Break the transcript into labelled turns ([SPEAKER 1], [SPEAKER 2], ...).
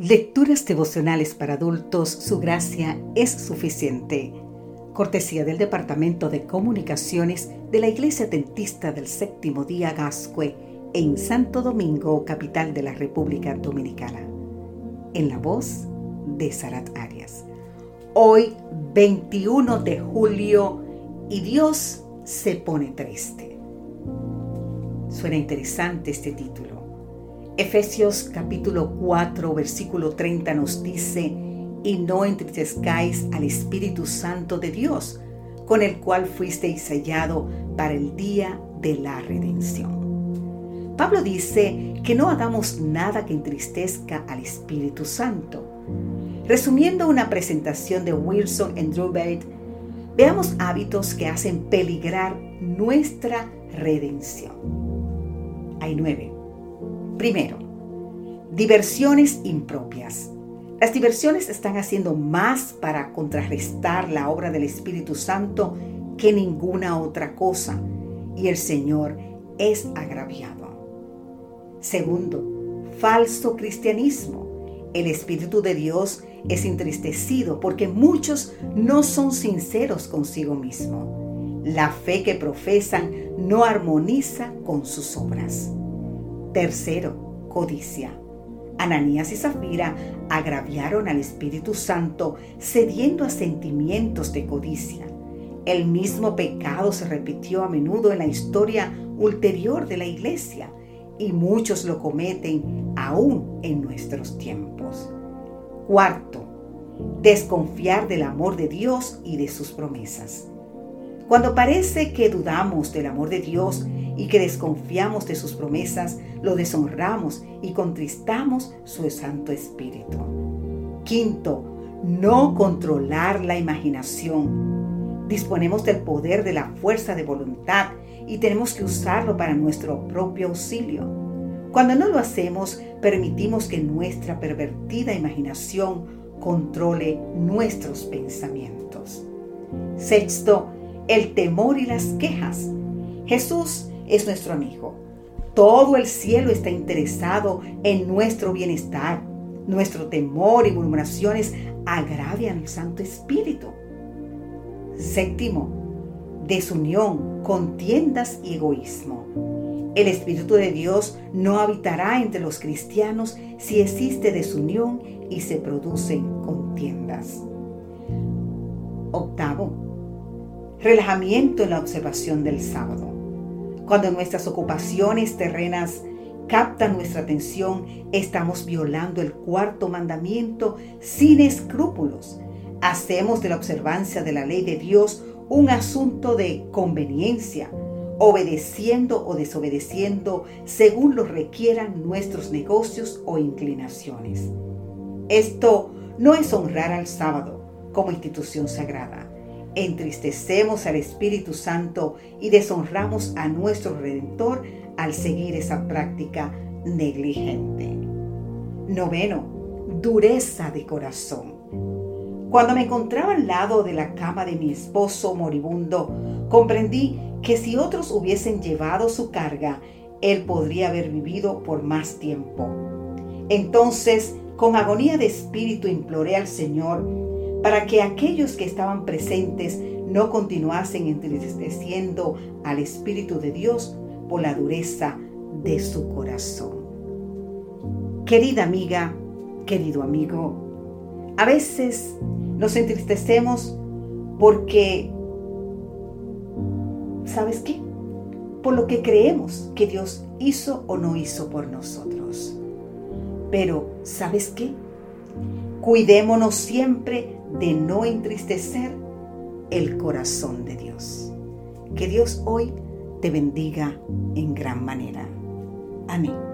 [SPEAKER 1] Lecturas devocionales para adultos, su gracia es suficiente. Cortesía del Departamento de Comunicaciones de la Iglesia Dentista del Séptimo Día Gascue en Santo Domingo, capital de la República Dominicana. En la voz de Sarat Arias. Hoy, 21 de julio, y Dios se pone triste. Suena interesante este título. Efesios capítulo 4, versículo 30 nos dice, y no entristezcáis al Espíritu Santo de Dios, con el cual fuisteis sellado para el día de la redención. Pablo dice que no hagamos nada que entristezca al Espíritu Santo. Resumiendo una presentación de Wilson en Drew veamos hábitos que hacen peligrar nuestra redención. Hay nueve. Primero, diversiones impropias. Las diversiones están haciendo más para contrarrestar la obra del Espíritu Santo que ninguna otra cosa, y el Señor es agraviado. Segundo, falso cristianismo. El Espíritu de Dios es entristecido porque muchos no son sinceros consigo mismo. La fe que profesan no armoniza con sus obras. Tercero, codicia. Ananías y Zafira agraviaron al Espíritu Santo cediendo a sentimientos de codicia. El mismo pecado se repitió a menudo en la historia ulterior de la iglesia y muchos lo cometen aún en nuestros tiempos. Cuarto, desconfiar del amor de Dios y de sus promesas. Cuando parece que dudamos del amor de Dios y que desconfiamos de sus promesas, lo deshonramos y contristamos su Santo Espíritu. Quinto, no controlar la imaginación. Disponemos del poder de la fuerza de voluntad y tenemos que usarlo para nuestro propio auxilio. Cuando no lo hacemos, permitimos que nuestra pervertida imaginación controle nuestros pensamientos. Sexto, el temor y las quejas. Jesús es nuestro amigo. Todo el cielo está interesado en nuestro bienestar. Nuestro temor y murmuraciones agravian al Santo Espíritu. Séptimo, desunión, contiendas y egoísmo. El Espíritu de Dios no habitará entre los cristianos si existe desunión y se producen contiendas. Octavo, relajamiento en la observación del sábado. Cuando nuestras ocupaciones terrenas captan nuestra atención, estamos violando el cuarto mandamiento sin escrúpulos. Hacemos de la observancia de la ley de Dios un asunto de conveniencia, obedeciendo o desobedeciendo según lo requieran nuestros negocios o inclinaciones. Esto no es honrar al sábado como institución sagrada entristecemos al Espíritu Santo y deshonramos a nuestro Redentor al seguir esa práctica negligente. Noveno, dureza de corazón. Cuando me encontraba al lado de la cama de mi esposo moribundo, comprendí que si otros hubiesen llevado su carga, él podría haber vivido por más tiempo. Entonces, con agonía de espíritu, imploré al Señor para que aquellos que estaban presentes no continuasen entristeciendo al Espíritu de Dios por la dureza de su corazón. Querida amiga, querido amigo, a veces nos entristecemos porque, ¿sabes qué? Por lo que creemos que Dios hizo o no hizo por nosotros. Pero, ¿sabes qué? Cuidémonos siempre de no entristecer el corazón de Dios. Que Dios hoy te bendiga en gran manera. Amén.